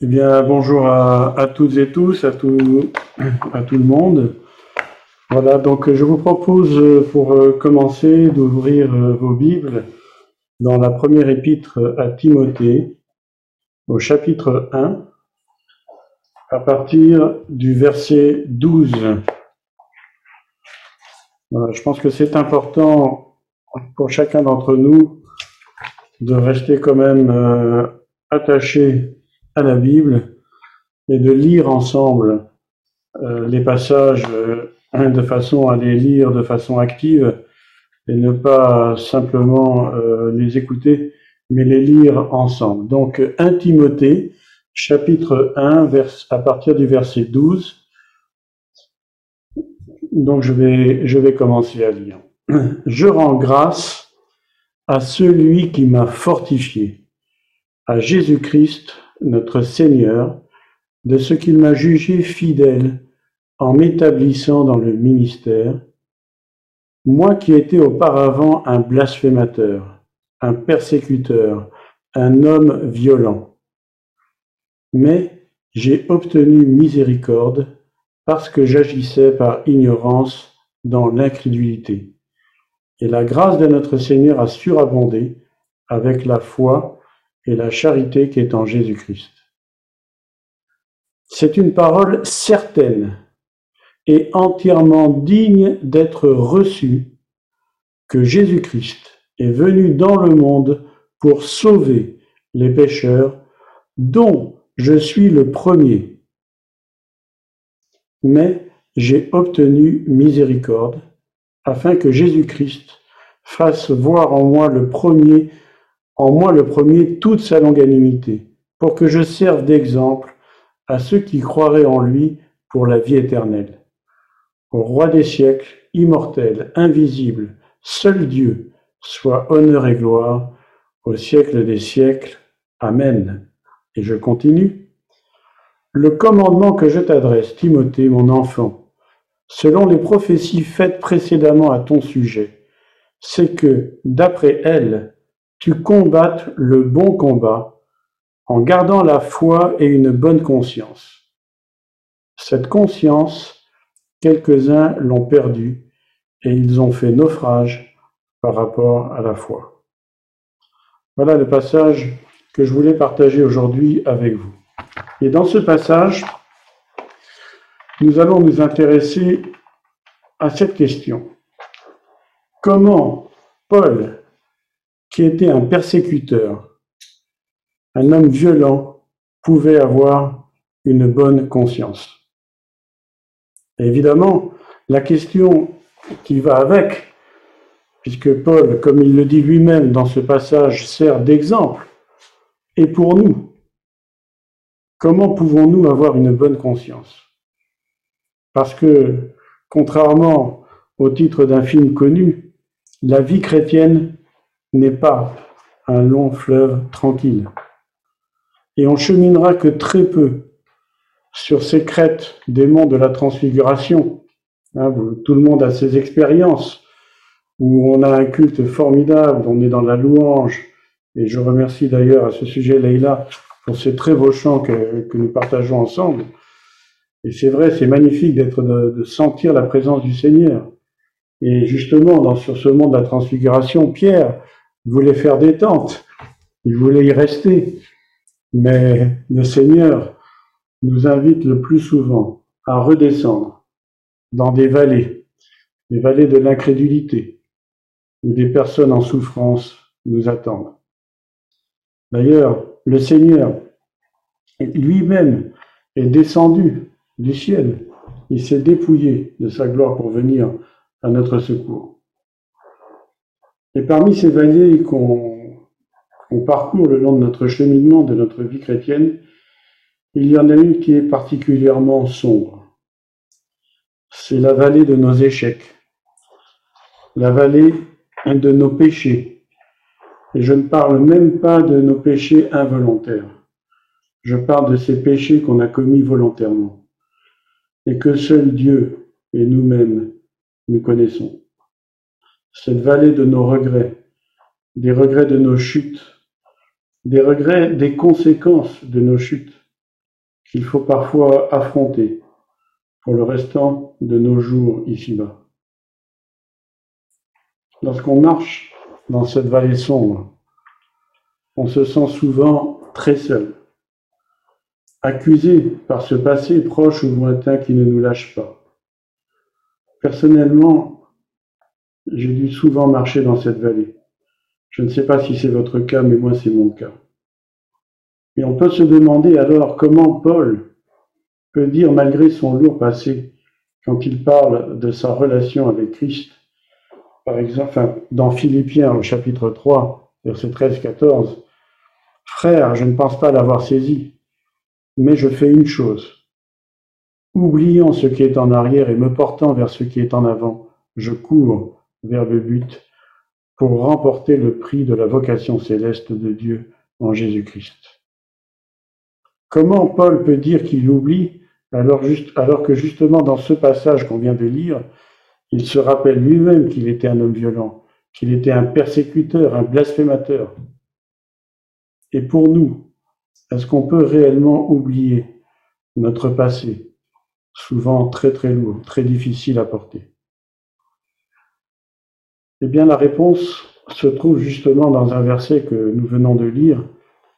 Eh bien, bonjour à, toutes et tous, à tout, à tout le monde. Voilà, donc je vous propose pour commencer d'ouvrir vos Bibles dans la première épître à Timothée, au chapitre 1, à partir du verset 12. je pense que c'est important pour chacun d'entre nous de rester quand même euh, attaché à la Bible et de lire ensemble euh, les passages euh, de façon à les lire de façon active et ne pas simplement les écouter, mais les lire ensemble. Donc, 1 Timothée, chapitre 1, vers, à partir du verset 12. Donc, je vais, je vais commencer à lire. Je rends grâce à celui qui m'a fortifié, à Jésus-Christ, notre Seigneur, de ce qu'il m'a jugé fidèle en m'établissant dans le ministère, moi qui étais auparavant un blasphémateur, un persécuteur, un homme violent. Mais j'ai obtenu miséricorde parce que j'agissais par ignorance dans l'incrédulité. Et la grâce de notre Seigneur a surabondé avec la foi et la charité qui est en Jésus-Christ. C'est une parole certaine et entièrement digne d'être reçue que Jésus-Christ est venu dans le monde pour sauver les pécheurs, dont je suis le premier. Mais j'ai obtenu miséricorde, afin que Jésus-Christ fasse voir en moi le premier, en moi le premier toute sa longanimité, pour que je serve d'exemple à ceux qui croiraient en lui pour la vie éternelle. Au roi des siècles, immortel, invisible, seul Dieu, soit honneur et gloire au siècle des siècles. Amen. Et je continue. Le commandement que je t'adresse, Timothée, mon enfant, selon les prophéties faites précédemment à ton sujet, c'est que, d'après elles, tu combattes le bon combat en gardant la foi et une bonne conscience. Cette conscience, quelques-uns l'ont perdue et ils ont fait naufrage par rapport à la foi. Voilà le passage que je voulais partager aujourd'hui avec vous. Et dans ce passage, nous allons nous intéresser à cette question. Comment Paul, qui était un persécuteur, un homme violent, pouvait avoir une bonne conscience Évidemment, la question qui va avec, puisque Paul, comme il le dit lui-même dans ce passage, sert d'exemple, et pour nous. Comment pouvons-nous avoir une bonne conscience? Parce que, contrairement au titre d'un film connu, la vie chrétienne n'est pas un long fleuve tranquille. Et on cheminera que très peu sur ces crêtes des monts de la transfiguration. Hein, tout le monde a ses expériences où on a un culte formidable, on est dans la louange. Et je remercie d'ailleurs à ce sujet Leïla pour ces très beaux chants que, nous partageons ensemble. Et c'est vrai, c'est magnifique d'être de, sentir la présence du Seigneur. Et justement, dans, sur ce monde de la transfiguration, Pierre voulait faire des tentes, il voulait y rester. Mais le Seigneur nous invite le plus souvent à redescendre dans des vallées, des vallées de l'incrédulité, où des personnes en souffrance nous attendent. D'ailleurs, le Seigneur lui-même est descendu du ciel. Il s'est dépouillé de sa gloire pour venir à notre secours. Et parmi ces vallées qu'on parcourt le long de notre cheminement, de notre vie chrétienne, il y en a une qui est particulièrement sombre. C'est la vallée de nos échecs, la vallée de nos péchés. Et je ne parle même pas de nos péchés involontaires. Je parle de ces péchés qu'on a commis volontairement et que seul Dieu et nous-mêmes nous connaissons. Cette vallée de nos regrets, des regrets de nos chutes, des regrets des conséquences de nos chutes, qu'il faut parfois affronter pour le restant de nos jours ici-bas. Lorsqu'on marche dans cette vallée sombre, on se sent souvent très seul, accusé par ce passé proche ou lointain qui ne nous lâche pas. Personnellement, j'ai dû souvent marcher dans cette vallée. Je ne sais pas si c'est votre cas, mais moi c'est mon cas. Et on peut se demander alors comment Paul peut dire, malgré son lourd passé, quand il parle de sa relation avec Christ, par exemple, dans Philippiens au chapitre 3, verset 13-14, Frère, je ne pense pas l'avoir saisi, mais je fais une chose. Oubliant ce qui est en arrière et me portant vers ce qui est en avant, je cours vers le but pour remporter le prix de la vocation céleste de Dieu en Jésus-Christ. Comment Paul peut dire qu'il oublie alors, que justement dans ce passage qu'on vient de lire, il se rappelle lui-même qu'il était un homme violent, qu'il était un persécuteur, un blasphémateur. Et pour nous, est-ce qu'on peut réellement oublier notre passé, souvent très très lourd, très difficile à porter? Eh bien, la réponse se trouve justement dans un verset que nous venons de lire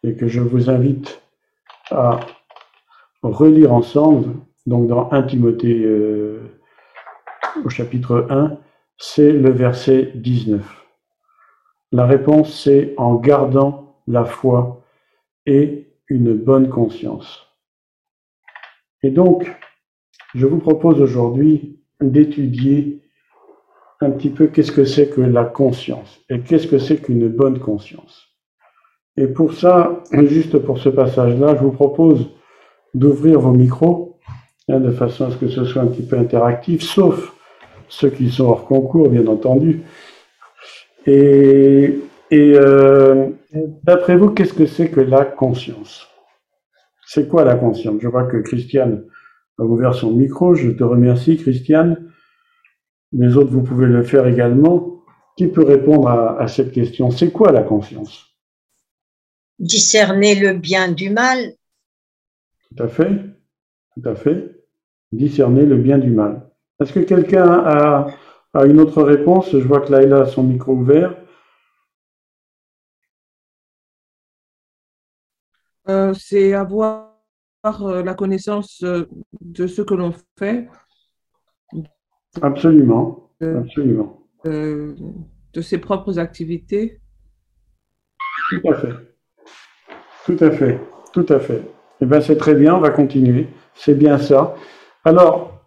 et que je vous invite à relire ensemble, donc dans 1 Timothée euh, au chapitre 1, c'est le verset 19. La réponse, c'est en gardant la foi et une bonne conscience. Et donc, je vous propose aujourd'hui d'étudier un petit peu qu'est-ce que c'est que la conscience et qu'est-ce que c'est qu'une bonne conscience. Et pour ça, juste pour ce passage-là, je vous propose d'ouvrir vos micros hein, de façon à ce que ce soit un petit peu interactif, sauf ceux qui sont hors concours, bien entendu. Et, euh, d'après vous, qu'est-ce que c'est que la conscience? C'est quoi la conscience? Je vois que Christiane a ouvert son micro. Je te remercie, Christiane. Les autres, vous pouvez le faire également. Qui peut répondre à cette question? C'est quoi la conscience? Discerner le bien du mal. Tout à fait. Tout à fait. Discerner le bien du mal. Est-ce que quelqu'un a, une autre réponse? Je vois que Laïla a son micro ouvert. Euh, c'est avoir euh, la connaissance euh, de ce que l'on fait. Absolument, absolument. de ses propres activités. Tout à fait. Tout à fait. Tout à fait. Eh bien, c'est très bien, on va continuer. C'est bien ça. Alors,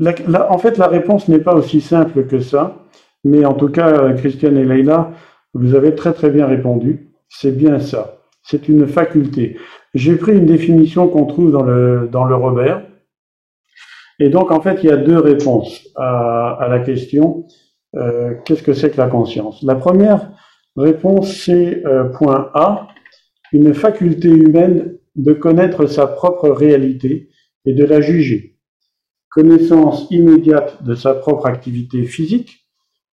en fait, la réponse n'est pas aussi simple que ça, mais en tout cas, Christiane et Leïla, vous avez très très bien répondu. C'est bien ça. C'est une faculté. J'ai pris une définition qu'on trouve dans le, dans le Robert. Et donc, en fait, il y a deux réponses à, la question. Euh, qu'est-ce que c'est que la conscience? La première réponse, c'est euh, point A, une faculté humaine de connaître sa propre réalité et de la juger. Connaissance immédiate de sa propre activité physique,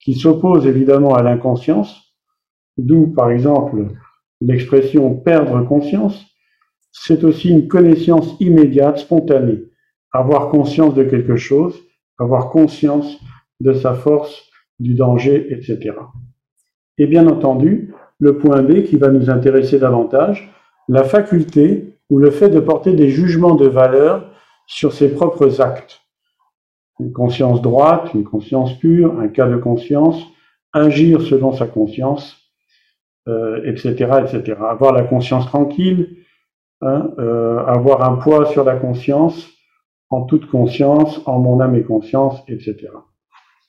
qui s'oppose évidemment à l'inconscience, d'où par exemple l'expression perdre conscience, c'est aussi une connaissance immédiate, spontanée, avoir conscience de quelque chose, avoir conscience de sa force, du danger, etc. Et bien entendu, le point B qui va nous intéresser davantage, la faculté ou le fait de porter des jugements de valeur sur ses propres actes. Une conscience droite, une conscience pure, un cas de conscience, agir selon sa conscience, etc., euh, etc. Avoir la conscience tranquille, hein, euh, avoir un poids sur la conscience, en toute conscience, en mon âme et conscience, etc.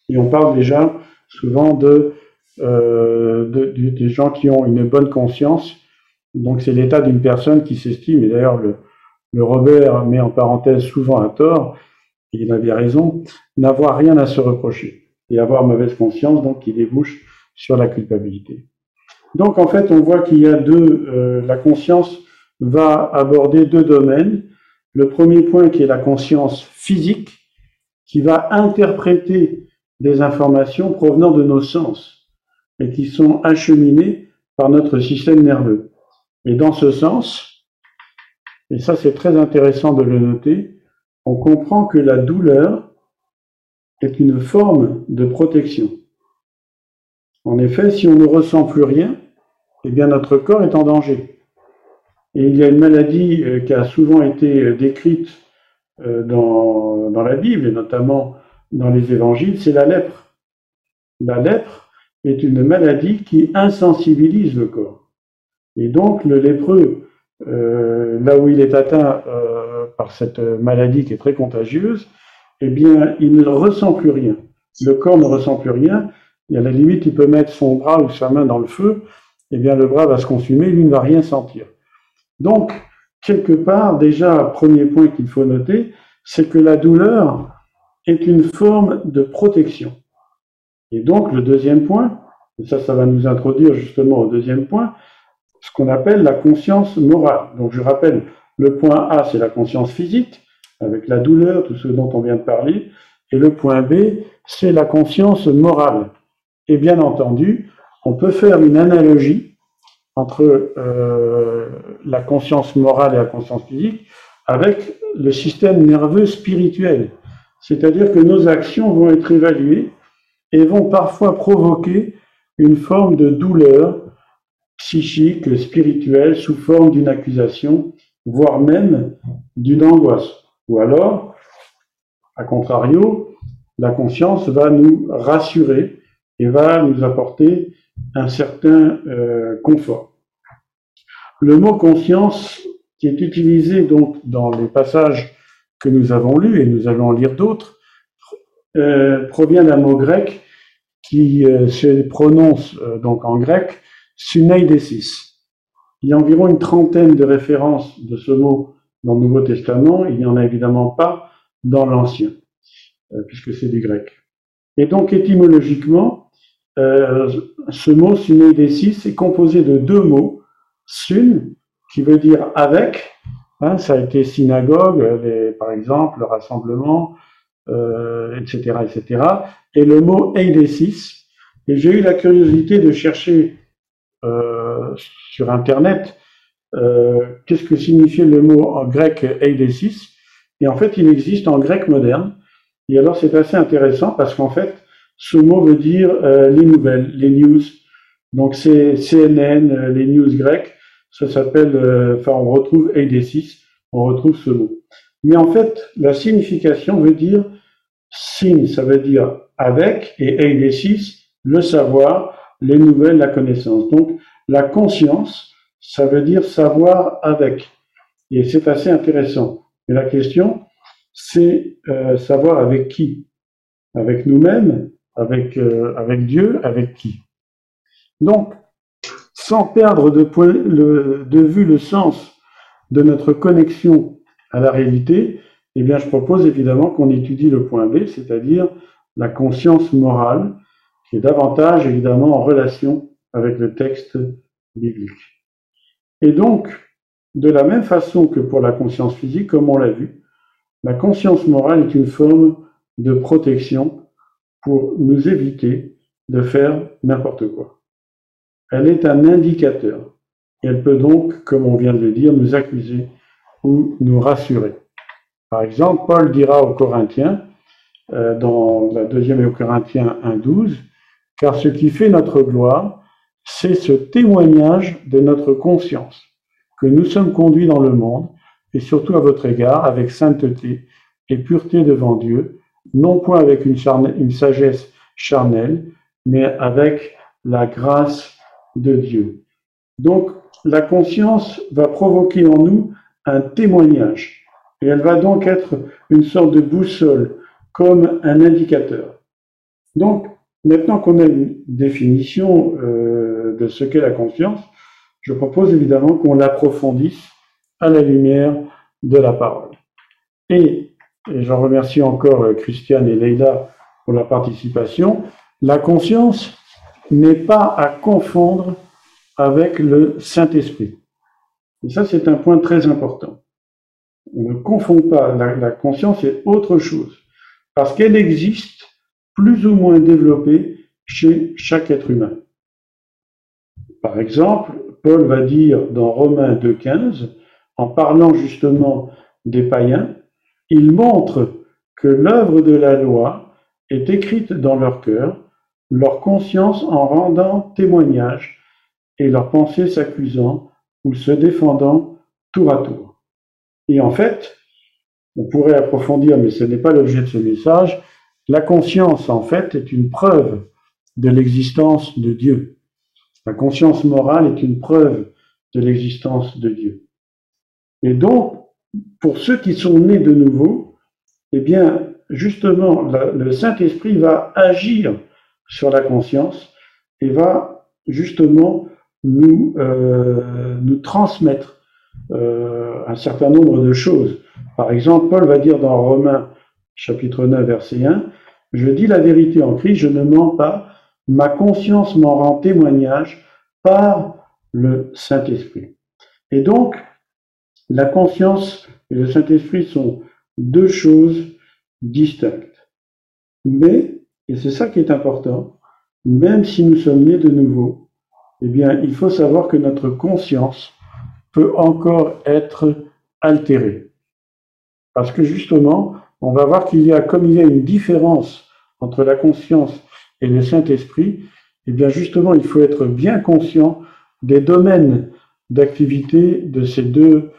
Et on parle déjà souvent de, euh, des gens qui ont une bonne conscience. Donc c'est l'état d'une personne qui s'estime, et d'ailleurs le, le Robert met en parenthèse souvent à tort, et il avait raison, n'avoir rien à se reprocher et avoir mauvaise conscience, donc qui débouche sur la culpabilité. Donc en fait, on voit qu'il y a deux, euh, la conscience va aborder deux domaines. Le premier point qui est la conscience physique, qui va interpréter des informations provenant de nos sens et qui sont acheminées par notre système nerveux. Et dans ce sens, et ça c'est très intéressant de le noter, on comprend que la douleur est une forme de protection. En effet, si on ne ressent plus rien, eh bien notre corps est en danger. Et il y a une maladie euh, qui a souvent été euh, décrite euh, dans, la Bible, et notamment dans les évangiles, c'est la lèpre. La lèpre est une maladie qui insensibilise le corps. Et donc le lépreux, là où il est atteint par cette maladie qui est très contagieuse, eh bien, il ne ressent plus rien. Le corps ne ressent plus rien. Et à la limite, il peut mettre son bras ou sa main dans le feu, eh bien, le bras va se consumer, lui ne va rien sentir. Donc, quelque part, déjà, premier point qu'il faut noter, c'est que la douleur est une forme de protection. Et donc, le deuxième point, et ça, ça va nous introduire justement au deuxième point, ce qu'on appelle la conscience morale. Donc, je rappelle, le point A, c'est la conscience physique, avec la douleur, tout ce dont on vient de parler. Et le point B, c'est la conscience morale. Et bien entendu, on peut faire une analogie entre euh, la conscience morale et la conscience physique avec le système nerveux spirituel. C'est-à-dire que nos actions vont être évaluées et vont parfois provoquer une forme de douleur psychique, spirituelle, sous forme d'une accusation, voire même d'une angoisse. Ou alors, à contrario, la conscience va nous rassurer et va nous apporter un certain euh, confort. Le mot conscience, qui est utilisé donc dans les passages que nous avons lus, et nous allons en lire d'autres, euh, provient d'un mot grec qui euh, se prononce donc en grec suneidesis. Il y a environ une trentaine de références de ce mot dans le Nouveau Testament, il n'y en a évidemment pas dans l'Ancien, euh, puisque c'est du grec. Et donc étymologiquement, euh, ce mot suneidesis est composé de deux mots, sun, qui veut dire avec, hein, ça a été synagogue, par exemple, le rassemblement, etc., euh, etc., et le mot eidesis. Et j'ai eu la curiosité de chercher sur Internet euh, qu'est-ce que signifiait le mot en grec eidesis Et en fait, il existe en grec moderne. Et alors, c'est assez intéressant parce qu'en fait, ce mot veut dire euh, les nouvelles, les news. Donc, c'est CNN, euh, les news grecques. Ça s'appelle, enfin, on retrouve eidesis, on retrouve ce mot. Mais en fait, la signification veut dire sin, ça veut dire avec, et eidesis, le savoir, les nouvelles, la connaissance. Donc, la conscience, ça veut dire savoir avec. Et c'est assez intéressant. Mais la question, c'est euh, savoir avec qui? Avec nous-mêmes avec, euh, avec Dieu Avec qui? Donc, sans perdre de, point, de vue le sens de notre connexion à la réalité, eh bien, je propose évidemment qu'on étudie le point B, c'est-à-dire la conscience morale, qui est davantage évidemment en relation avec le texte biblique. Et donc, de la même façon que pour la conscience physique, comme on l'a vu, la conscience morale est une forme de protection pour nous éviter de faire n'importe quoi. Elle est un indicateur. Elle peut donc, comme on vient de le dire, nous accuser ou nous rassurer. Par exemple, Paul dira aux Corinthiens, euh, dans la deuxième aux Corinthiens 1.12, car ce qui fait notre gloire, c'est ce témoignage de notre conscience, que nous sommes conduits dans le monde, et surtout à votre égard, avec sainteté et pureté devant Dieu, non point avec une, sagesse charnelle, mais avec la grâce de Dieu. Donc, la conscience va provoquer en nous un témoignage, et elle va donc être une sorte de boussole, comme un indicateur. Donc, Maintenant qu'on a une définition euh, de ce qu'est la conscience, je propose évidemment qu'on l'approfondisse à la lumière de la parole. Et, et j'en remercie encore euh, Christiane et Leïla pour la participation, la conscience n'est pas à confondre avec le Saint-Esprit. Et ça, c'est un point très important. On ne confond pas, la, conscience est autre chose, parce qu'elle existe plus ou moins développé chez chaque être humain. Par exemple, Paul va dire dans Romains 2.15, en parlant justement des païens, il montre que l'œuvre de la loi est écrite dans leur cœur, leur conscience en rendant témoignage et leur pensée s'accusant ou se défendant tour à tour. Et en fait, on pourrait approfondir, mais ce n'est pas l'objet de ce message, la conscience, en fait, est une preuve de l'existence de Dieu. La conscience morale est une preuve de l'existence de Dieu. Et donc, pour ceux qui sont nés de nouveau, eh bien, justement, le Saint-Esprit va agir sur la conscience et va justement nous, euh, nous transmettre euh, un certain nombre de choses. Par exemple, Paul va dire dans Romains chapitre 9, verset 1, Je dis la vérité en Christ, je ne mens pas, ma conscience m'en rend témoignage par le Saint-Esprit. Et donc, la conscience et le Saint-Esprit sont deux choses distinctes. Mais, et c'est ça qui est important, même si nous sommes nés de nouveau, eh bien, il faut savoir que notre conscience peut encore être altérée. Parce que justement, on va voir qu'il y a, comme il y a une différence entre la conscience et le Saint-Esprit, eh bien justement, il faut être bien conscient des domaines d'activité de ces deux,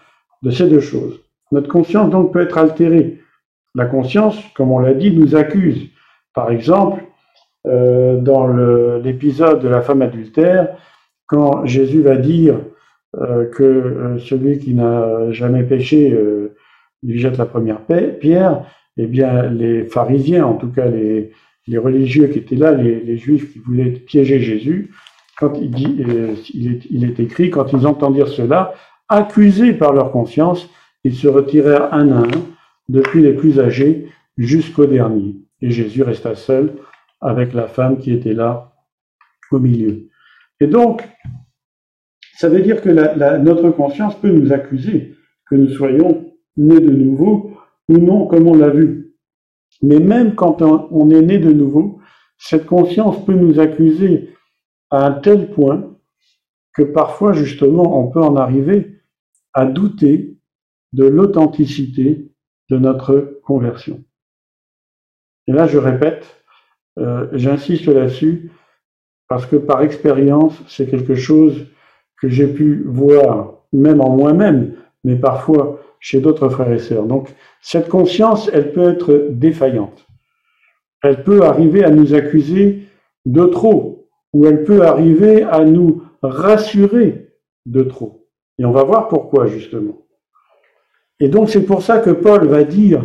de ces deux choses. Notre conscience donc peut être altérée. La conscience, comme on l'a dit, nous accuse. Par exemple, euh, dans l'épisode de la femme adultère, quand Jésus va dire euh, que euh, celui qui n'a jamais péché lui jette la première pierre, eh bien les pharisiens, en tout cas les, religieux qui étaient là, les, juifs qui voulaient piéger Jésus, quand il, dit, il est écrit, quand ils entendirent cela, accusés par leur conscience, ils se retirèrent un à un, depuis les plus âgés jusqu'au dernier. Et Jésus resta seul avec la femme qui était là au milieu. Et donc, ça veut dire que notre conscience peut nous accuser que nous soyons nés de nouveau ou non, comme on l'a vu. Mais même quand on est né de nouveau, cette conscience peut nous accuser à un tel point que parfois, justement, on peut en arriver à douter de l'authenticité de notre conversion. Et là, je répète, euh, j'insiste là-dessus, parce que par expérience, c'est quelque chose que j'ai pu voir, même en moi-même, mais parfois chez d'autres frères et sœurs. Donc, cette conscience, elle peut être défaillante. Elle peut arriver à nous accuser de trop, ou elle peut arriver à nous rassurer de trop. Et on va voir pourquoi, justement. Et donc, c'est pour ça que Paul va dire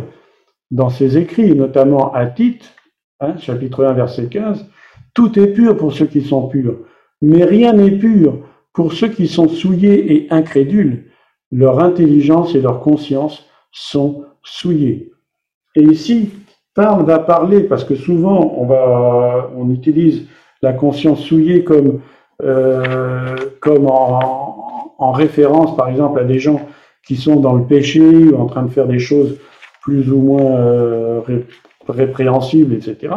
dans ses écrits, notamment à Tite, hein, chapitre 1, verset 15, Tout est pur pour ceux qui sont purs, mais rien n'est pur pour ceux qui sont souillés et incrédules, leur intelligence et leur conscience sont souillées. Et ici, Paul va parler, parce que souvent on utilise la conscience souillée comme, euh, comme en, en, référence, par exemple, à des gens qui sont dans le péché ou en train de faire des choses plus ou moins euh, répréhensibles, etc.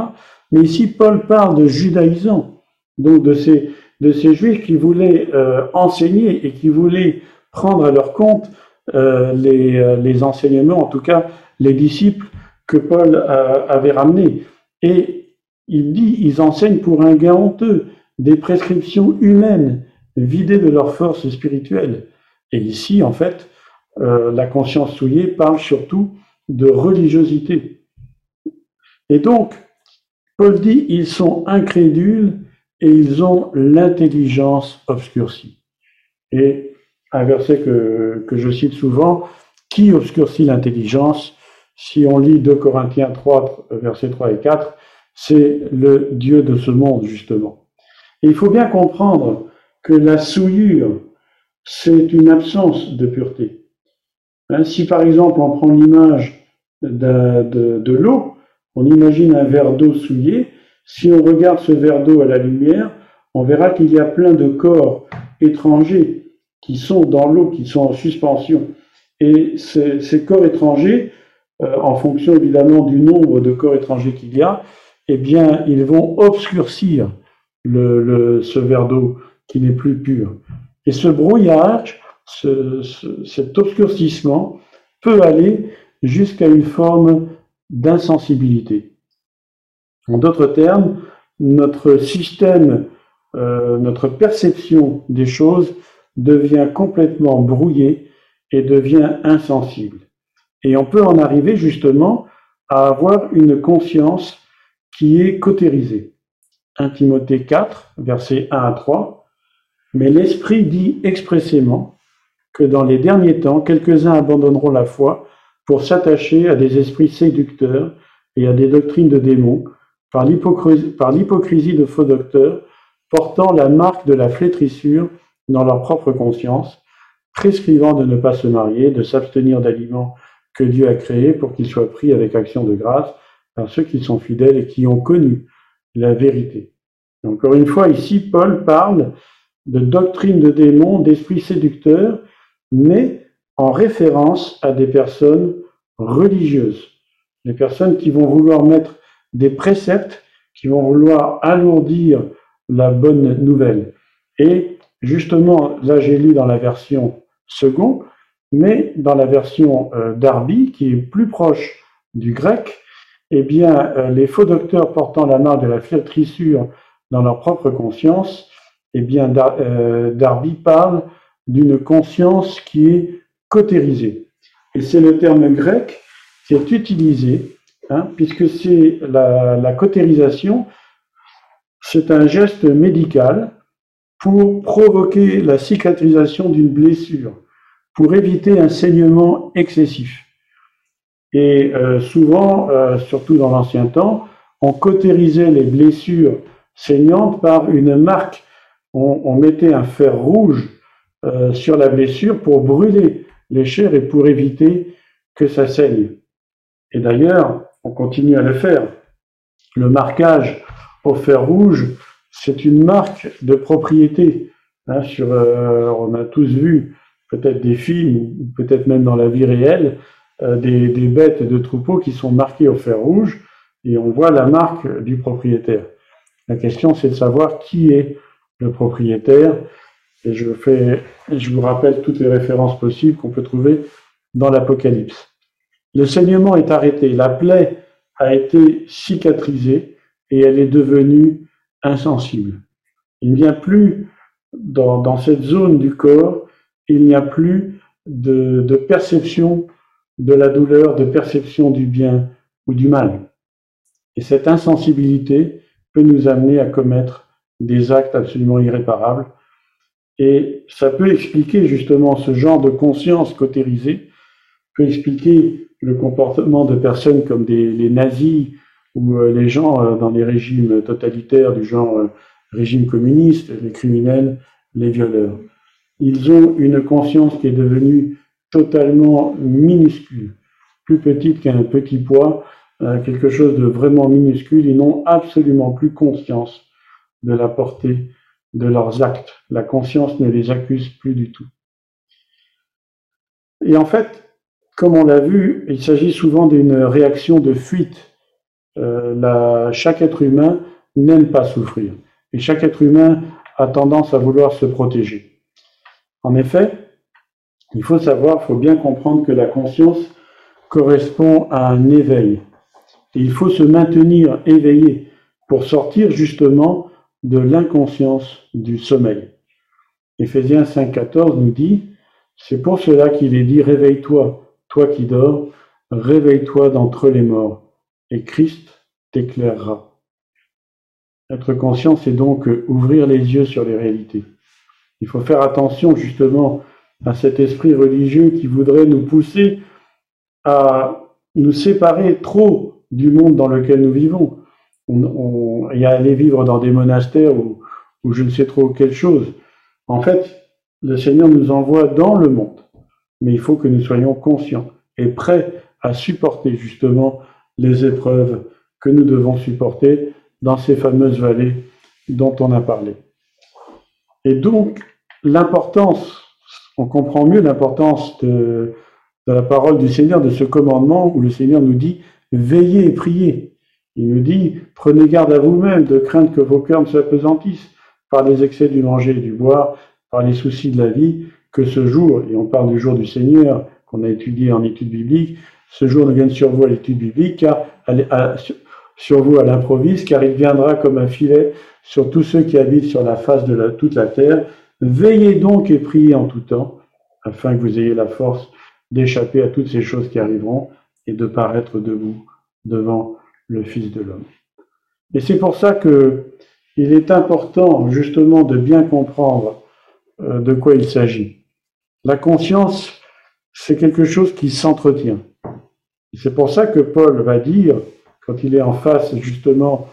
Mais ici, Paul parle de judaïsants, donc de ces, juifs qui voulaient euh, enseigner et qui voulaient prendre à leur compte euh, les, les, enseignements, en tout cas les disciples que Paul avait ramenés. Et il dit, ils enseignent pour un gain honteux des prescriptions humaines vidées de leur force spirituelle. Et ici, en fait, la conscience souillée parle surtout de religiosité. Et donc, Paul dit, ils sont incrédules et ils ont l'intelligence obscurcie. Et un verset que, que je cite souvent, qui obscurcit l'intelligence? Si on lit 2 Corinthiens 3, versets 3 et 4, c'est le Dieu de ce monde, justement. Et il faut bien comprendre que la souillure, c'est une absence de pureté. Hein, si par exemple on prend l'image de, l'eau, on imagine un verre d'eau souillé, si on regarde ce verre d'eau à la lumière, on verra qu'il y a plein de corps étrangers qui sont dans l'eau, qui sont en suspension. Et ces, corps étrangers, euh, en fonction évidemment du nombre de corps étrangers qu'il y a, eh bien, ils vont obscurcir ce verre d'eau qui n'est plus pur. Et ce brouillage cet obscurcissement peut aller jusqu'à une forme d'insensibilité. En d'autres termes, notre système, euh, notre perception des choses devient complètement brouillée et devient insensible. Et on peut en arriver justement à avoir une conscience qui est cautérisée. 1 Timothée 4, versets 1 à 3. Mais l'Esprit dit expressément que dans les derniers temps, quelques-uns abandonneront la foi pour s'attacher à des esprits séducteurs et à des doctrines de démons, par l'hypocrisie de faux docteurs, portant la marque de la flétrissure dans leur propre conscience, prescrivant de ne pas se marier, de s'abstenir d'aliments que Dieu a créés pour qu'ils soient pris avec action de grâce par ceux qui sont fidèles et qui ont connu la vérité. Encore une fois, ici, Paul parle de doctrine de démons, d'esprits séducteurs, mais en référence à des personnes religieuses, des personnes qui vont vouloir mettre des préceptes, qui vont vouloir alourdir la bonne nouvelle. Et justement, là j'ai lu dans la version second, mais dans la version euh, d'Arby, qui est plus proche du grec, eh bien, euh, les faux docteurs portant la marque de la flétrissure dans leur propre conscience, eh bien, euh, Darby parle d'une conscience qui est cautérisée. Et c'est le terme grec qui est utilisé, hein, puisque c'est la, la cautérisation, c'est un geste médical pour provoquer la cicatrisation d'une blessure, pour éviter un saignement excessif. Et euh, souvent, euh, surtout dans l'ancien temps, on cautérisait les blessures saignantes par une marque. On, mettait un fer rouge euh, sur la blessure pour brûler les chairs et pour éviter que ça saigne. Et d'ailleurs, on continue à le faire. Le marquage au fer rouge, c'est une marque de propriété. Hein, sur, on a tous vu peut-être des films ou peut-être même dans la vie réelle euh, des, bêtes de troupeaux qui sont marquées au fer rouge et on voit la marque du propriétaire. La question, c'est de savoir qui est le propriétaire. Et je, vous rappelle toutes les références possibles qu'on peut trouver dans l'Apocalypse. Le saignement est arrêté, la plaie a été cicatrisée et elle est devenue insensible. Il n'y a plus, dans, cette zone du corps, il n'y a plus de perception de la douleur de perception du bien ou du mal. Et cette insensibilité peut nous amener à commettre des actes absolument irréparables. Et ça peut expliquer justement ce genre de conscience cautérisée, peut expliquer le comportement de personnes comme des, les nazis ou euh, les gens euh, dans les régimes totalitaires du genre euh, régime communiste, les criminels, les violeurs. Ils ont une conscience qui est devenue totalement minuscule, plus petite qu'un petit poids, quelque chose de vraiment minuscule, ils n'ont absolument plus conscience de la portée de leurs actes. La conscience ne les accuse plus du tout. Et en fait, comme on l'a vu, il s'agit souvent d'une réaction de fuite. Euh, chaque être humain n'aime pas souffrir. Et chaque être humain a tendance à vouloir se protéger. En effet, il faut savoir, il faut bien comprendre que la conscience correspond à un éveil. Et il faut se maintenir éveillé pour sortir justement de l'inconscience du sommeil. Éphésiens 5.14 nous dit, c'est pour cela qu'il est dit, réveille-toi, toi qui dors, réveille-toi d'entre les morts, et Christ t'éclairera. Être conscient, c'est donc ouvrir les yeux sur les réalités. Il faut faire attention justement à cet esprit religieux qui voudrait nous pousser à nous séparer trop du monde dans lequel nous vivons. On, y a aller vivre dans des monastères ou, ou je ne sais trop quelle chose. En fait, le Seigneur nous envoie dans le monde, mais il faut que nous soyons conscients et prêts à supporter justement les épreuves que nous devons supporter dans ces fameuses vallées dont on a parlé. Et donc, l'importance on comprend mieux l'importance de, la parole du Seigneur, de ce commandement où le Seigneur nous dit veillez et priez. Il nous dit prenez garde à vous-même de craindre que vos cœurs ne s'apesantissent par les excès du manger et du boire, par les soucis de la vie, que ce jour, et on parle du jour du Seigneur qu'on a étudié en étude biblique, ce jour ne vienne sur vous à l'étude biblique, car, sur vous à l'improviste, car il viendra comme un filet sur tous ceux qui habitent sur la face de toute la terre. Veillez donc et priez en tout temps, afin que vous ayez la force d'échapper à toutes ces choses qui arriveront et de paraître debout devant le Fils de l'homme. Et c'est pour ça que il est important justement de bien comprendre euh, de quoi il s'agit. La conscience, c'est quelque chose qui s'entretient. C'est pour ça que Paul va dire, quand il est en face justement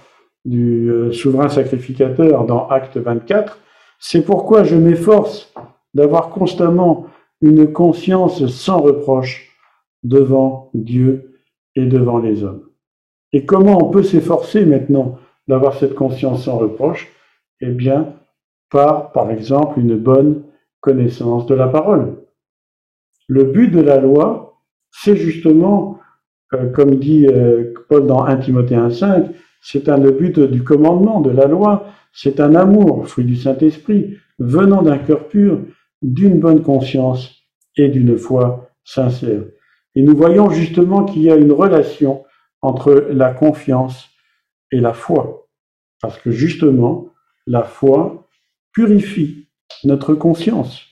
du euh, souverain sacrificateur dans Acte 24, c'est pourquoi je m'efforce d'avoir constamment une conscience sans reproche devant Dieu et devant les hommes. Et comment on peut s'efforcer maintenant d'avoir cette conscience sans reproche? Eh bien, par, par exemple, une bonne connaissance de la parole. Le but de la loi, c'est justement, euh, comme dit euh, Paul dans 1 Timothée 1.5, c'est un, le but du commandement de la loi, c'est un amour, fruit du Saint-Esprit, venant d'un cœur pur, d'une bonne conscience et d'une foi sincère. Et nous voyons justement qu'il y a une relation entre la confiance et la foi. Parce que justement, la foi purifie notre conscience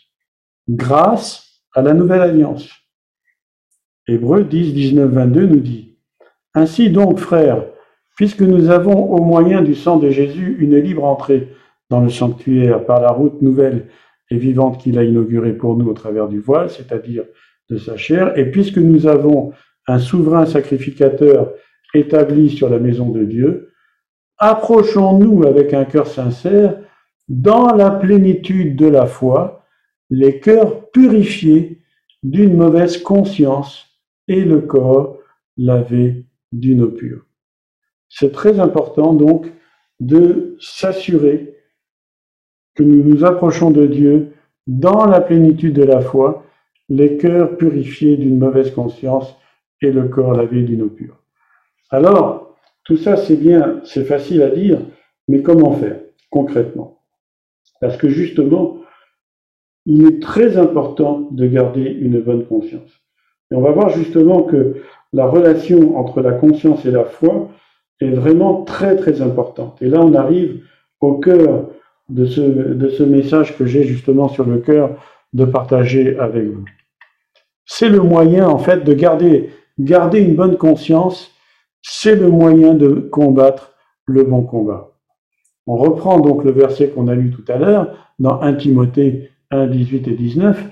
grâce à la nouvelle alliance. Hébreu 10, 19, 22 nous dit, Ainsi donc, frères, puisque nous avons au moyen du sang de Jésus une libre entrée dans le sanctuaire par la route nouvelle et vivante qu'il a inaugurée pour nous au travers du voile, c'est-à-dire de sa chair, et puisque nous avons un souverain sacrificateur établi sur la maison de Dieu, approchons-nous avec un cœur sincère, dans la plénitude de la foi, les cœurs purifiés d'une mauvaise conscience et le corps lavé d'une eau pure. C'est très important donc de s'assurer que nous nous approchons de Dieu dans la plénitude de la foi, les cœurs purifiés d'une mauvaise conscience et le corps lavé d'une eau pure. Alors, tout ça, c'est bien, c'est facile à dire, mais comment faire concrètement? Parce que justement, il est très important de garder une bonne conscience. Et on va voir justement que la relation entre la conscience et la foi est vraiment très très importante. Et là, on arrive au cœur de ce, de ce message que j'ai justement sur le cœur de partager avec vous. C'est le moyen, en fait, de garder, garder une bonne conscience, c'est le moyen de combattre le bon combat. On reprend donc le verset qu'on a lu tout à l'heure dans 1 Timothée 1, 18 et 19.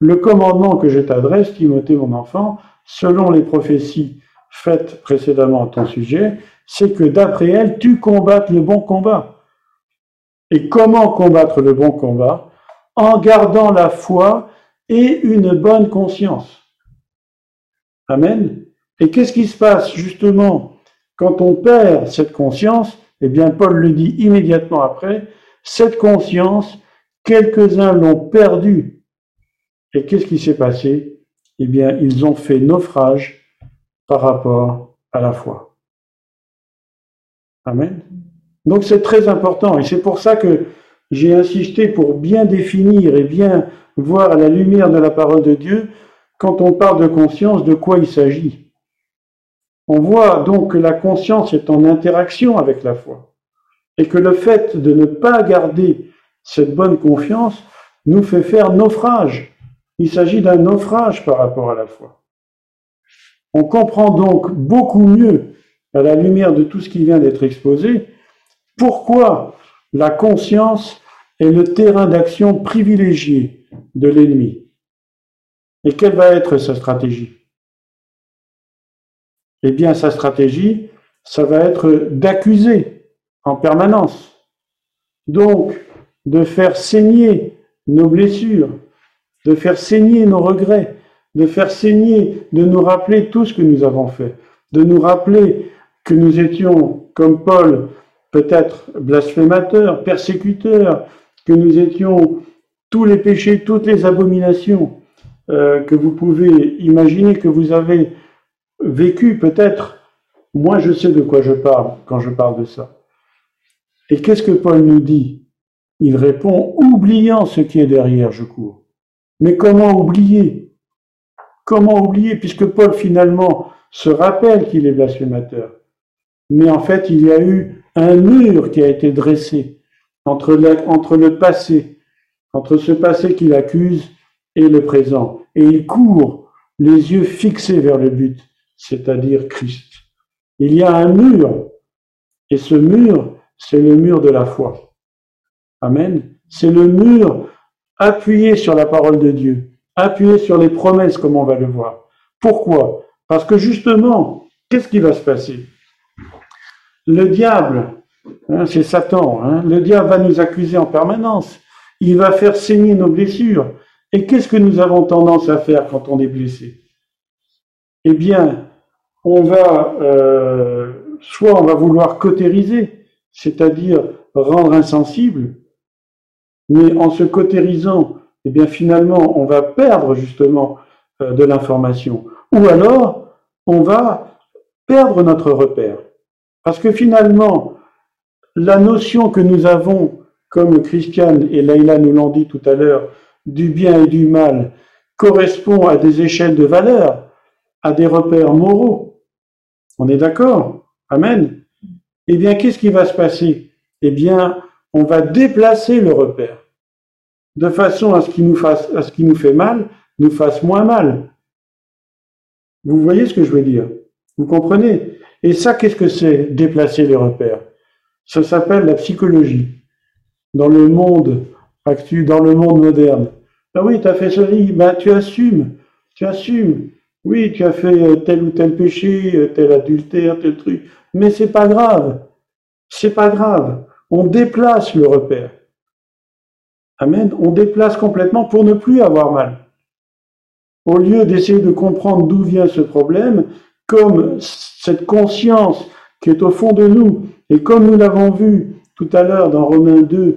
Le commandement que je t'adresse, Timothée mon enfant, selon les prophéties faites précédemment à ton sujet, c'est que d'après elles, tu combattes le bon combat et comment combattre le bon combat? En gardant la foi et une bonne conscience. Amen. Et qu'est-ce qui se passe justement quand on perd cette conscience? Eh bien, Paul le dit immédiatement après, cette conscience, quelques-uns l'ont perdue. Et qu'est-ce qui s'est passé? Eh bien, ils ont fait naufrage par rapport à la foi. Amen. Donc c'est très important et c'est pour ça que j'ai insisté pour bien définir et bien voir la lumière de la parole de Dieu, quand on parle de conscience, de quoi il s'agit. On voit donc que la conscience est en interaction avec la foi et que le fait de ne pas garder cette bonne confiance nous fait faire naufrage. Il s'agit d'un naufrage par rapport à la foi. On comprend donc beaucoup mieux, à la lumière de tout ce qui vient d'être exposé, pourquoi la conscience est le terrain d'action privilégié de l'ennemi Et quelle va être sa stratégie? Eh bien, sa stratégie, ça va être d'accuser en permanence. Donc, de faire saigner nos blessures, de faire saigner nos regrets, de faire saigner, de nous rappeler tout ce que nous avons fait, de nous rappeler que nous étions, comme Paul, peut-être blasphémateurs, persécuteurs, que nous étions tous les péchés, toutes les abominations euh, que vous pouvez imaginer que vous avez vécu peut-être. Moi, je sais de quoi je parle quand je parle de ça. Et qu'est-ce que Paul nous dit? Il répond, oubliant ce qui est derrière, je cours. Mais comment oublier? Comment oublier? Puisque Paul finalement se rappelle qu'il est blasphémateur. Mais en fait, il y a eu un mur qui a été dressé entre entre le passé, entre ce passé qu'il accuse et le présent. Et il court les yeux fixés vers le but, c'est-à-dire Christ. Il y a un mur, et ce mur, c'est le mur de la foi. Amen. C'est le mur appuyé sur la parole de Dieu, appuyé sur les promesses, comme on va le voir. Pourquoi? Parce que justement, qu'est-ce qui va se passer? Le diable, hein, c'est Satan, hein, le diable va nous accuser en permanence. Il va faire saigner nos blessures. Et qu'est-ce que nous avons tendance à faire quand on est blessé? Eh bien, on va, euh, soit on va vouloir cautériser, c'est-à-dire rendre insensible, mais en se cautérisant, eh bien finalement, on va perdre justement euh, de l'information. Ou alors, on va perdre notre repère. Parce que finalement, la notion que nous avons, comme Christiane et Leïla nous l'ont dit tout à l'heure, du bien et du mal, correspond à des échelles de valeur, à des repères moraux. On est d'accord? Amen. Eh bien, qu'est-ce qui va se passer? Eh bien, on va déplacer le repère de façon à ce qui nous fasse, à ce qui nous fait mal, nous fasse moins mal. Vous voyez ce que je veux dire? Vous comprenez? Et ça, qu'est-ce que c'est déplacer les repères? Ça s'appelle la psychologie. Dans le monde actuel, dans le monde moderne. Ah oui, tu as fait ceci, ben, tu assumes, tu assumes. Oui, tu as fait tel ou tel péché, tel adultère, tel truc. Mais c'est pas grave. C'est pas grave. On déplace le repère. Amen. On déplace complètement pour ne plus avoir mal. Au lieu d'essayer de comprendre d'où vient ce problème, comme cette conscience qui est au fond de nous, et comme nous l'avons vu tout à l'heure dans Romains 2,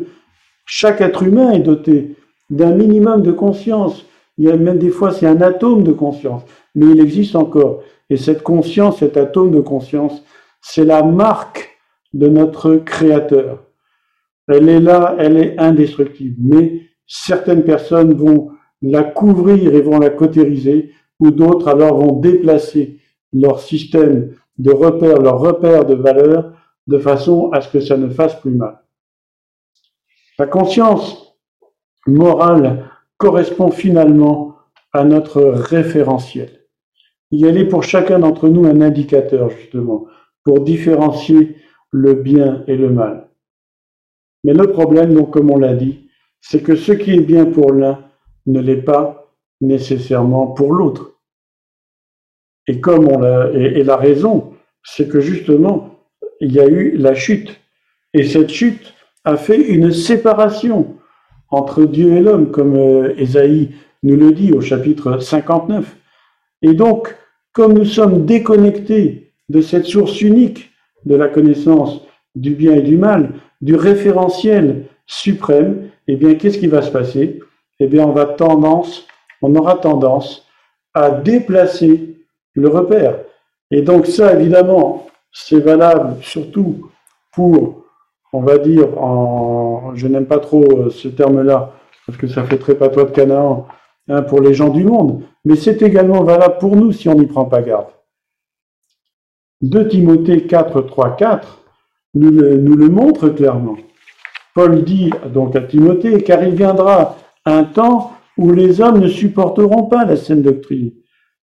chaque être humain est doté d'un minimum de conscience. Il y a même des fois, c'est un atome de conscience, mais il existe encore. Et cette conscience, cet atome de conscience, c'est la marque de notre Créateur. Elle est là, elle est indestructible. Mais certaines personnes vont la couvrir et vont la cautériser, ou d'autres alors vont déplacer leur système de repères, leur repère de valeur, de façon à ce que ça ne fasse plus mal. La conscience morale correspond finalement à notre référentiel. Il y a pour chacun d'entre nous un indicateur, justement, pour différencier le bien et le mal. Mais le problème, donc, comme on l'a dit, c'est que ce qui est bien pour l'un ne l'est pas nécessairement pour l'autre. Et comme on l'a, et, la raison, c'est que justement, il y a eu la chute. Et cette chute a fait une séparation entre Dieu et l'homme, comme euh, Ésaïe nous le dit au chapitre 59. Et donc, comme nous sommes déconnectés de cette source unique de la connaissance du bien et du mal, du référentiel suprême, eh bien, qu'est-ce qui va se passer? Eh bien, on va tendance, on aura tendance à déplacer le repère. Et donc ça, évidemment, c'est valable surtout pour, on va dire, je n'aime pas trop euh, ce terme-là, parce que ça fait très patois de Canaan, hein, pour les gens du monde, mais c'est également valable pour nous si on n'y prend pas garde. 2 Timothée 4, 3, 4 nous le, montre clairement. Paul dit donc à Timothée, car il viendra un temps où les hommes ne supporteront pas la saine doctrine.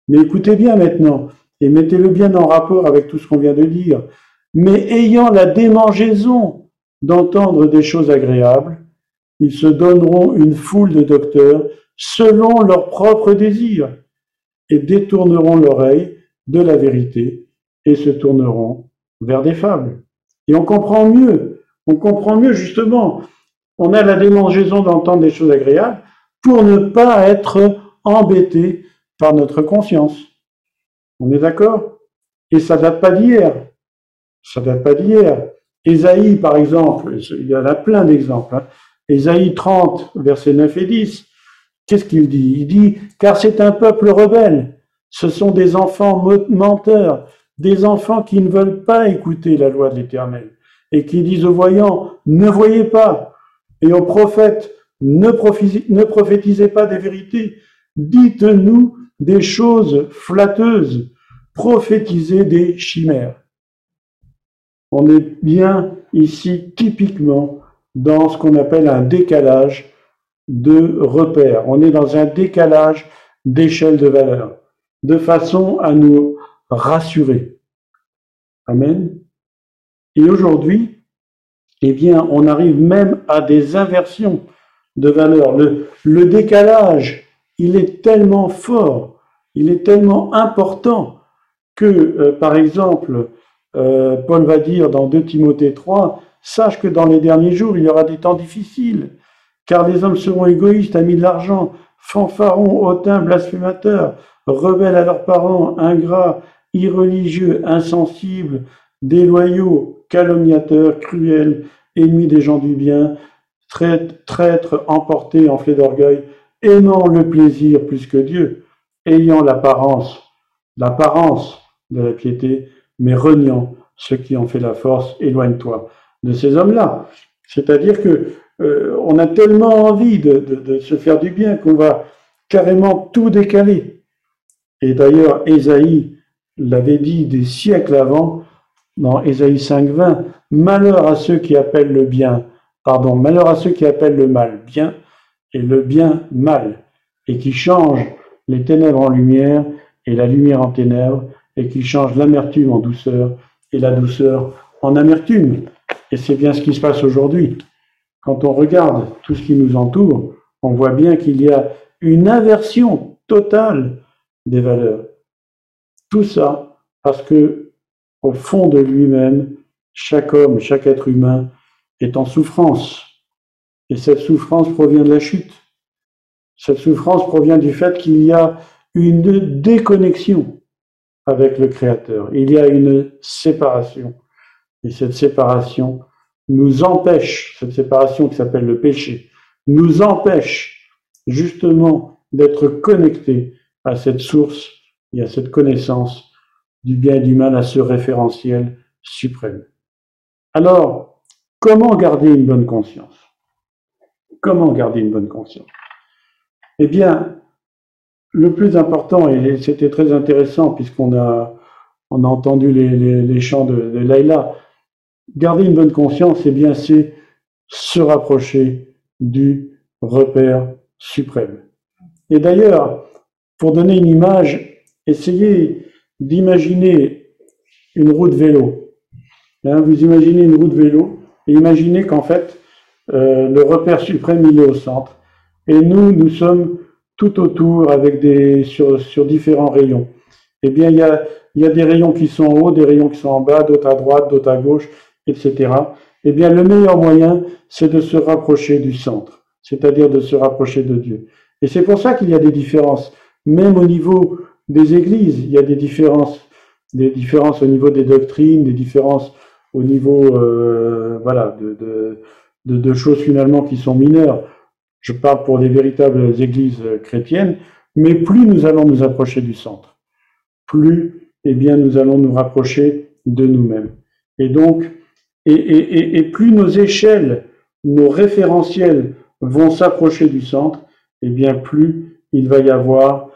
Mais écoutez bien maintenant, et mettez-le bien en rapport avec tout ce qu'on vient de dire, mais ayant la démangeaison d'entendre des choses agréables, ils se donneront une foule de docteurs selon leurs propres désirs et détourneront l'oreille de la vérité et se tourneront vers des fables. Et on comprend mieux, on comprend mieux justement, on a la démangeaison d'entendre des choses agréables pour ne pas être embêté par notre conscience. On est d'accord? Et ça date pas d'hier. Ça date pas d'hier. Ésaïe, par exemple, il y en a plein d'exemples. Hein. Ésaïe 30, versets 9 et 10. Qu'est-ce qu'il dit? Il dit, car c'est un peuple rebelle. Ce sont des enfants menteurs des enfants qui ne veulent pas écouter la loi de l'Éternel et qui disent aux voyants, ne voyez pas, et aux prophètes, Ne, ne prophétisez pas des vérités. Dites-nous des choses flatteuses. Prophétisez des chimères. On est bien ici typiquement dans ce qu'on appelle un décalage de repères. On est dans un décalage d'échelle de valeur, de façon à nous rassurer. Amen. Et aujourd'hui, eh bien, on arrive même à des inversions de valeur. Le, décalage, il est tellement fort, il est tellement important que, euh, par exemple, euh, Paul va dire dans 2 Timothée 3, sache que dans les derniers jours, il y aura des temps difficiles, car les hommes seront égoïstes, amis de l'argent, fanfarons, hautains, blasphémateurs, rebelles à leurs parents, ingrats, irreligieux, insensibles, déloyaux, calomniateurs, cruels, ennemis des gens du bien, traîtres, emportés, enflés d'orgueil, aimant le plaisir plus que Dieu, ayant l'apparence, l'apparence de la piété, mais reniant ce qui en fait la force, éloigne-toi de ces hommes-là. C'est-à-dire que euh, on a tellement envie de, se faire du bien qu'on va carrément tout décaler. Et d'ailleurs, Ésaïe l'avait dit des siècles avant, dans Ésaïe 5.20, malheur à ceux qui appellent le bien, pardon, malheur à ceux qui appellent le mal bien et le bien mal, et qui changent les ténèbres en lumière et la lumière en ténèbres, et qui changent l'amertume en douceur et la douceur en amertume. Et c'est bien ce qui se passe aujourd'hui. Quand on regarde tout ce qui nous entoure, on voit bien qu'il y a une inversion totale des valeurs. Tout ça parce que, au fond de lui-même, chaque homme, chaque être humain est en souffrance. Et cette souffrance provient de la chute. Cette souffrance provient du fait qu'il y a une déconnexion avec le Créateur. Il y a une séparation. Et cette séparation nous empêche, cette séparation qui s'appelle le péché, nous empêche justement d'être connectés à cette source et à cette connaissance du bien et du mal, à ce référentiel suprême. Alors, comment garder une bonne conscience? Comment garder une bonne conscience? Eh bien, le plus important, et c'était très intéressant puisqu'on a, on a entendu les, chants de, de Laïla, garder une bonne conscience, bien, c'est se rapprocher du repère suprême. Et d'ailleurs, pour donner une image, essayez d'imaginer une route vélo. Hein, vous imaginez une route vélo et imaginez qu'en fait, euh, le repère suprême, il est au centre. Et nous, nous sommes tout autour avec des, sur, sur différents rayons. Eh bien, il y a, il y a des rayons qui sont en haut, des rayons qui sont en bas, d'autres à droite, d'autres à gauche, etc. Eh bien, le meilleur moyen, c'est de se rapprocher du centre, c'est-à-dire de se rapprocher de Dieu. Et c'est pour ça qu'il y a des différences. Même au niveau des églises, il y a des différences, des différences au niveau des doctrines, des différences au niveau, euh, voilà, de, de, de, de, choses finalement qui sont mineures. Je parle pour des véritables églises chrétiennes, mais plus nous allons nous approcher du centre, plus, eh bien, nous allons nous rapprocher de nous-mêmes. Et donc, et, plus nos échelles, nos référentiels vont s'approcher du centre, et bien plus il va y avoir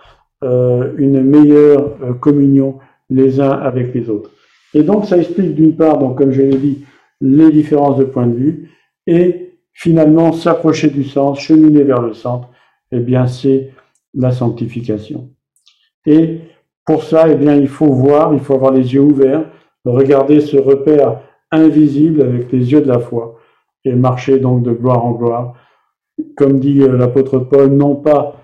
euh, une meilleure euh, communion les uns avec les autres. Et donc ça explique d'une part, donc comme je l'ai dit, les différences de point de vue, et finalement s'approcher du centre, cheminer vers le centre, et bien c'est la sanctification. Et pour ça, eh bien il faut voir, il faut avoir les yeux ouverts, regarder ce repère invisible avec les yeux de la foi et marcher donc de gloire en gloire. Comme dit euh, l'apôtre Paul, non pas,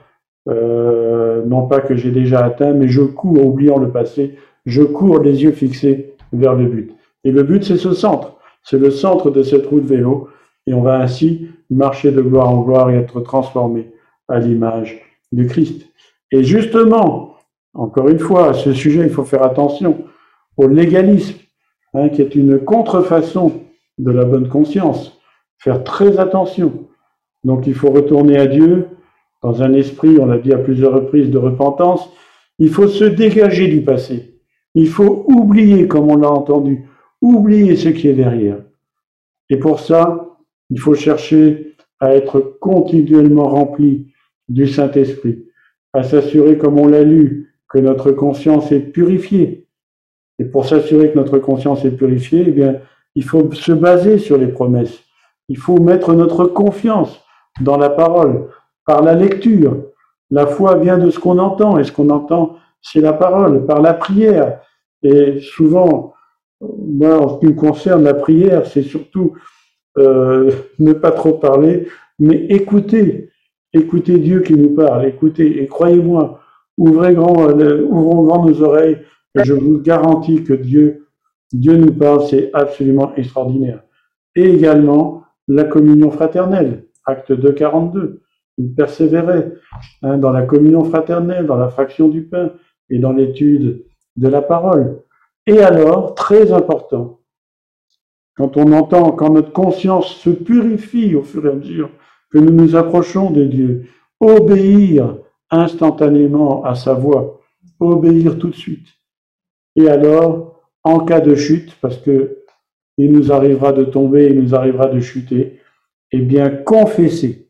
euh, non pas que j'ai déjà atteint, mais je cours, oubliant le passé, je cours les yeux fixés vers le but. Et le but, c'est ce centre, c'est le centre de cette route vélo, et on va ainsi marcher de gloire en gloire et être transformé à l'image du Christ. Et justement, encore une fois, à ce sujet, il faut faire attention au légalisme Hein, qui est une contrefaçon de la bonne conscience. Faire très attention. Donc il faut retourner à Dieu dans un esprit, on l'a dit à plusieurs reprises, de repentance. Il faut se dégager du passé. Il faut oublier, comme on l'a entendu, oublier ce qui est derrière. Et pour ça, il faut chercher à être continuellement remplis du Saint-Esprit, à s'assurer, comme on l'a lu, que notre conscience est purifiée. Et pour s'assurer que notre conscience est purifiée, eh bien, il faut se baser sur les promesses. Il faut mettre notre confiance dans la parole, par la lecture. La foi vient de ce qu'on entend, et ce qu'on entend, c'est la parole, par la prière. Et souvent, moi, en ce qui me concerne, la prière, c'est surtout euh, ne pas trop parler, mais écouter, écouter Dieu qui nous parle, écoutez, et croyez-moi, ouvrez grand, euh, ouvrons grand nos oreilles, je vous garantis que Dieu, Dieu nous parle, c'est absolument extraordinaire. Et également la communion fraternelle, acte 2, 42. Il hein, dans la communion fraternelle, dans la fraction du pain et dans l'étude de la parole. Et alors, très important, quand on entend, quand notre conscience se purifie au fur et à mesure que nous nous approchons de Dieu, obéir instantanément à sa voix, obéir tout de suite. Et alors, en cas de chute, parce que il nous arrivera de tomber, il nous arrivera de chuter, eh bien, confesser.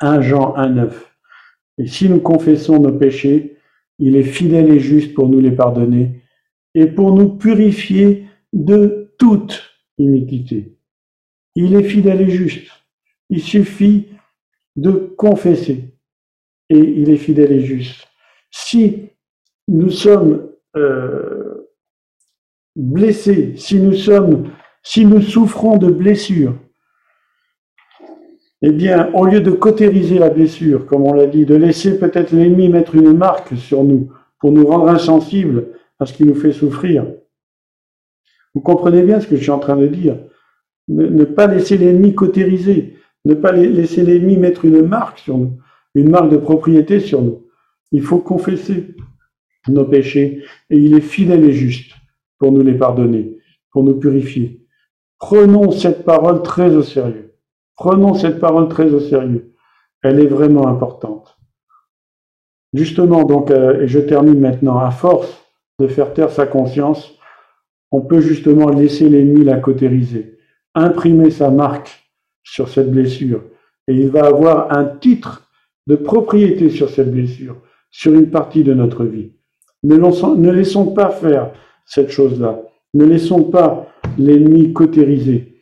1 Jean 1,9. Et si nous confessons nos péchés, il est fidèle et juste pour nous les pardonner et pour nous purifier de toute Il est fidèle et juste. Il suffit de confesser et il est fidèle et juste. Si nous sommes euh, blessés, si nous sommes, si nous souffrons de blessures, eh bien, au lieu de cautériser la blessure, comme on l'a dit, de laisser peut-être l'ennemi mettre une marque sur nous pour nous rendre insensibles à ce qui nous fait souffrir, vous comprenez bien ce que je suis en train de dire. Ne, pas laisser l'ennemi cautériser, ne pas laisser l'ennemi mettre une marque sur nous, une marque de propriété sur nous. Il faut confesser nos péchés et il est fidèle et juste pour nous les pardonner, pour nous purifier. Prenons cette parole très au sérieux. Prenons cette parole très au sérieux. Elle est vraiment importante. Justement, donc, euh, et je termine maintenant, à force de faire taire sa conscience, on peut justement laisser l'ennemi la cautériser, imprimer sa marque sur cette blessure, et il va avoir un titre de propriété sur cette blessure, sur une partie de notre vie. Ne, laissons pas faire cette chose-là. Ne laissons pas l'ennemi cautériser.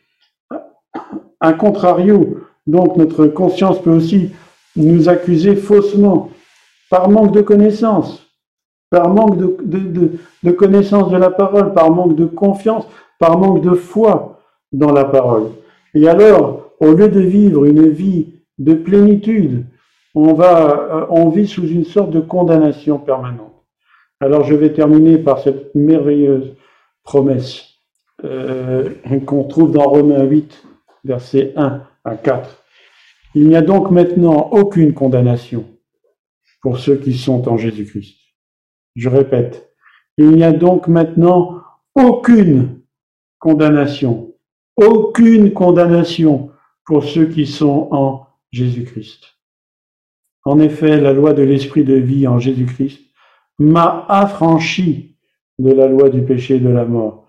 A contrario, donc notre conscience peut aussi nous accuser faussement, par manque de connaissance, par manque de, connaissance de la parole, par manque de confiance, par manque de foi dans la parole. Et alors, au lieu de vivre une vie de plénitude, on, va, euh, vit sous une sorte de condamnation permanente. Alors je vais terminer par cette merveilleuse promesse euh, qu'on trouve dans Romains 8, versets 1 à 4. Il n'y a donc maintenant aucune condamnation pour ceux qui sont en Jésus-Christ. Je répète, il n'y a donc maintenant aucune condamnation, aucune condamnation pour ceux qui sont en Jésus-Christ. En effet, la loi de l'esprit de vie en Jésus-Christ m'a affranchi de la loi du péché et de la mort.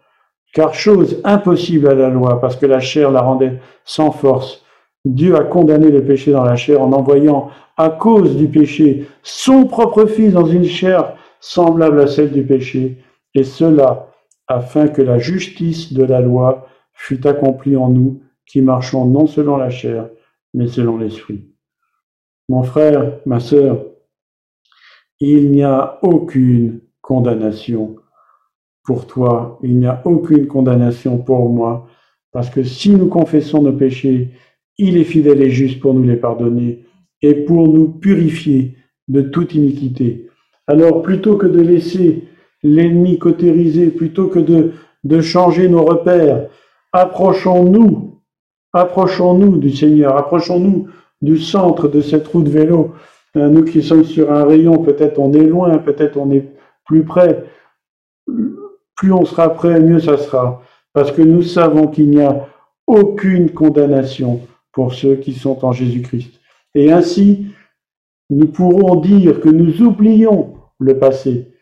Car chose impossible à la loi, parce que la chair la rendait sans force, Dieu a condamné le péché dans la chair en envoyant, à cause du péché, son propre Fils dans une chair semblable à celle du péché, et cela afin que la justice de la loi fût accomplie en nous, qui marchons non selon la chair, mais selon l'esprit. Mon frère, ma sœur, il n'y a aucune condamnation pour toi, il n'y a aucune condamnation pour moi, parce que si nous confessons nos péchés, il est fidèle et juste pour nous les pardonner et pour nous purifier de toute iniquité. Alors plutôt que de laisser l'ennemi cautériser, plutôt que de, de changer nos repères, approchons-nous, approchons-nous du Seigneur, approchons-nous du centre de cette roue de vélo. Euh, nous qui sommes sur un rayon, peut-être on est loin, peut-être on est plus près plus on sera prêt, mieux ça sera. Parce que nous savons qu'il n'y a aucune condamnation pour ceux qui sont en Jésus-Christ. Et ainsi, nous pourrons dire que nous oublions le passé,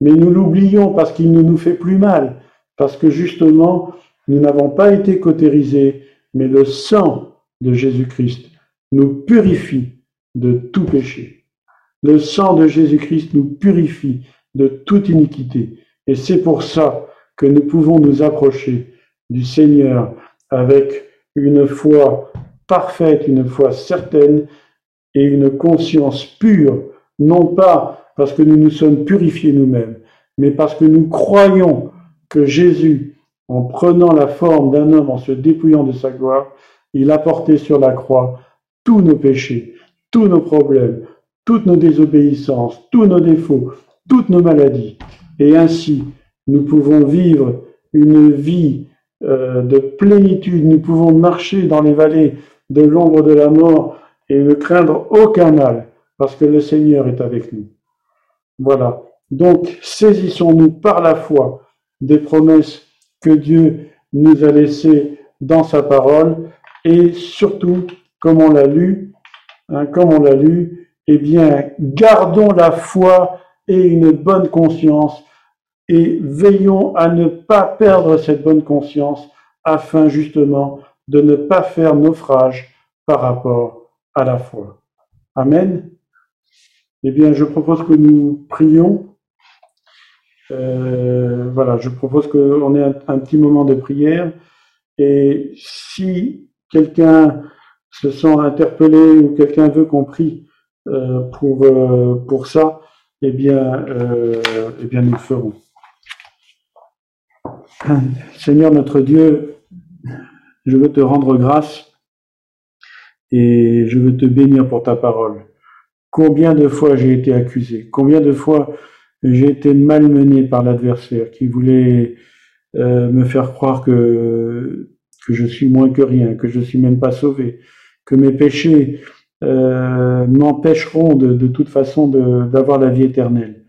mais nous l'oublions parce qu'il ne nous fait plus mal, parce que justement, nous n'avons pas été cautérisés, mais le sang de Jésus-Christ nous purifie de tout péché. Le sang de Jésus-Christ nous purifie de toute iniquité. Et c'est pour ça que nous pouvons nous approcher du Seigneur avec une foi parfaite, une foi certaine et une conscience pure, non pas parce que nous nous sommes purifiés nous-mêmes, mais parce que nous croyons que Jésus, en prenant la forme d'un homme, en se dépouillant de sa gloire, il a porté sur la croix tous nos péchés, tous nos problèmes, toutes nos désobéissances, tous nos défauts, toutes nos maladies. Et ainsi, nous pouvons vivre une vie euh, de plénitude, nous pouvons marcher dans les vallées de l'ombre de la mort et ne craindre aucun mal, parce que le Seigneur est avec nous. Voilà. Donc, saisissons-nous par la foi des promesses que Dieu nous a laissées dans sa parole, et surtout, comme on l'a lu, hein, comme on l'a lu, eh bien, gardons la foi et une bonne conscience, et veillons à ne pas perdre cette bonne conscience, afin justement de ne pas faire naufrage par rapport à la foi. Amen. Eh bien, je propose que nous prions. Euh, voilà, je propose qu'on ait un, petit moment de prière. Et si quelqu'un se sent interpellé ou quelqu'un veut qu'on prie euh, pour, euh, pour ça, eh bien, eh bien, nous le ferons. Seigneur notre Dieu, je veux te rendre grâce et je veux te bénir pour ta parole. Combien de fois j'ai été accusé, combien de fois j'ai été malmené par l'adversaire qui voulait euh, me faire croire que, que je suis moins que rien, que je suis même pas sauvé, que mes péchés euh, m'empêcheront de, de, toute façon d'avoir la vie éternelle.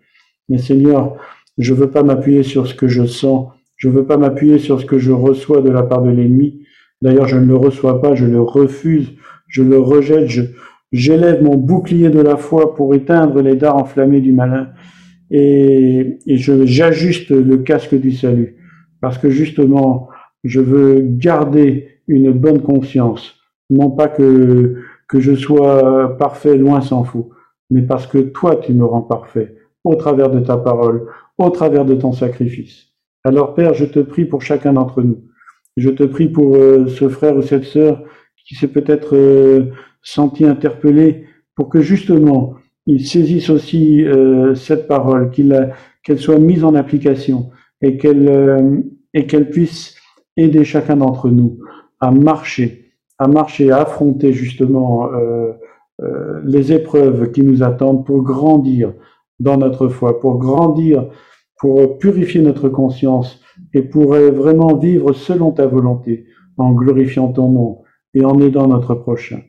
Mais Seigneur, je veux pas m'appuyer sur ce que je sens, je veux pas m'appuyer sur ce que je reçois de la part de l'ennemi. D'ailleurs, je ne le reçois pas, je le refuse je le rejette, je, j'élève mon bouclier de la foi pour éteindre les dards enflammés du malin et, je, j'ajuste le casque du salut parce que justement, je veux garder une bonne conscience, non pas que, que je sois parfait, loin s'en faut, mais parce que toi, tu me rends parfait au travers de ta parole, au travers de ton sacrifice. Alors Père, je te prie pour chacun d'entre nous. Je te prie pour euh, ce frère ou cette sœur qui s'est peut-être euh, senti interpellé pour que justement il saisisse aussi euh, cette parole, qu'elle soit mise en application et qu'elle euh, et qu'elle puisse aider chacun d'entre nous à marcher, à marcher, à affronter justement les épreuves qui nous attendent pour grandir dans notre foi, pour grandir, pour purifier notre conscience et pour vraiment vivre selon ta volonté, en glorifiant ton nom et en aidant notre prochain.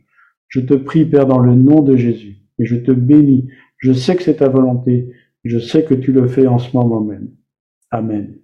Je te prie, Père, dans le nom de Jésus, et je te bénis. Je sais que c'est ta volonté, je sais que tu le fais en ce moment même. Amen.